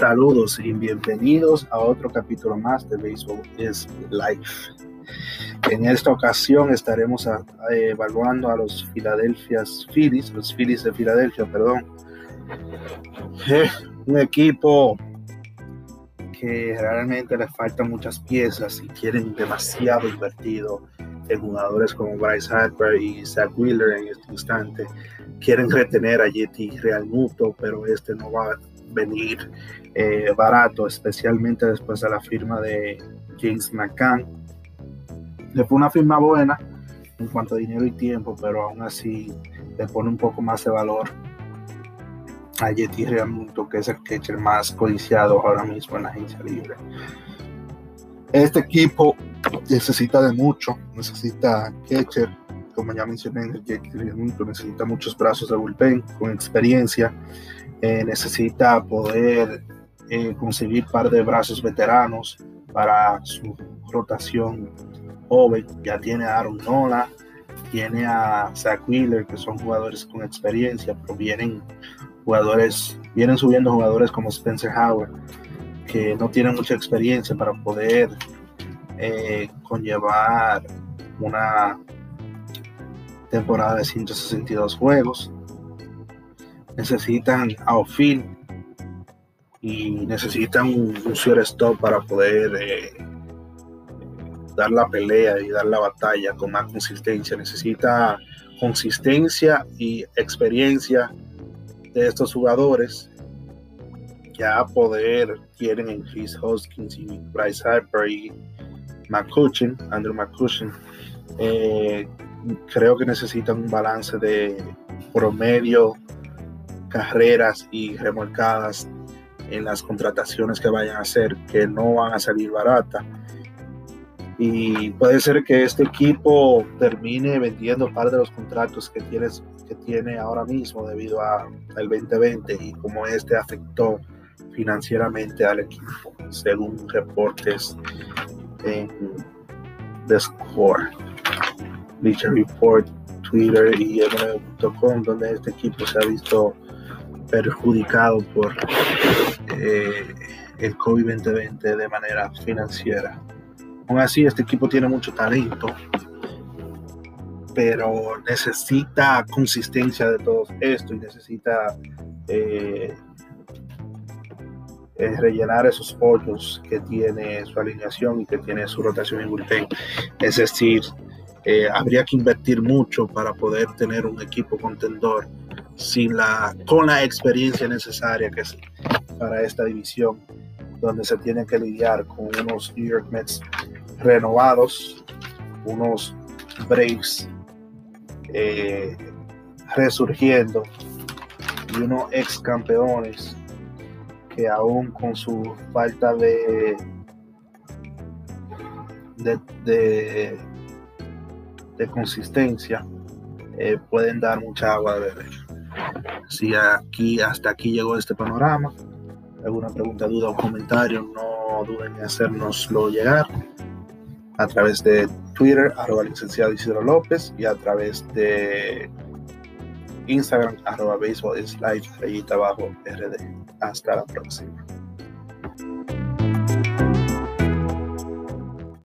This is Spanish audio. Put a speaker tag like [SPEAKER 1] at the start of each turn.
[SPEAKER 1] Saludos y bienvenidos a otro capítulo más de Baseball is Life. En esta ocasión estaremos evaluando a los Philadelphia Phillies, los Phillies de Filadelfia, perdón. Eh, un equipo que realmente le faltan muchas piezas y quieren demasiado invertido en jugadores como Bryce Harper y Zach Wheeler en este instante. Quieren retener a Yeti Real Muto, pero este no va a venir eh, barato, especialmente después de la firma de James McCann. Le fue una firma buena en cuanto a dinero y tiempo, pero aún así le pone un poco más de valor a Yeti Realmuto, que es el catcher más codiciado ahora mismo en la agencia libre. Este equipo necesita de mucho, necesita catcher, como ya mencioné, Yeti Realmuto necesita muchos brazos de bullpen con experiencia, eh, necesita poder eh, conseguir par de brazos veteranos para su rotación joven. Ya tiene a Aaron Nola, tiene a Zach Wheeler, que son jugadores con experiencia, pero vienen jugadores, vienen subiendo jugadores como Spencer Howard, que no tienen mucha experiencia para poder eh, conllevar una temporada de 162 juegos. Necesitan Ophil y necesitan un, un stop para poder eh, dar la pelea y dar la batalla con más consistencia. Necesita consistencia y experiencia de estos jugadores. Ya poder quieren en Chris Hoskins y Bryce Harper y McCutcheon, Andrew McCutcheon. Eh, creo que necesitan un balance de promedio, carreras y remolcadas en las contrataciones que vayan a hacer, que no van a salir baratas. Y puede ser que este equipo termine vendiendo parte de los contratos que, tienes, que tiene ahora mismo debido al 2020 y como este afectó financieramente al equipo, según reportes en The Score, Bleacher Report, Twitter y MLB.com, donde este equipo se ha visto perjudicado por eh, el COVID-2020 de manera financiera. Aún así, este equipo tiene mucho talento, pero necesita consistencia de todo esto y necesita eh, eh, rellenar esos hoyos que tiene su alineación y que tiene su rotación en bullpen. Es decir, habría que invertir mucho para poder tener un equipo contendor sin la, con la experiencia necesaria que es para esta división, donde se tiene que lidiar con unos New York Mets renovados, unos Braves eh, resurgiendo y unos ex campeones que aún con su falta de, de, de consistencia eh, pueden dar mucha agua de beber. Si aquí hasta aquí llegó este panorama, alguna pregunta, duda o comentario, no duden en hacérnoslo llegar a través de Twitter, arroba licenciado Isidro López, y a través de Instagram, arroba baseball is life, abajo, RD. Hasta la próxima.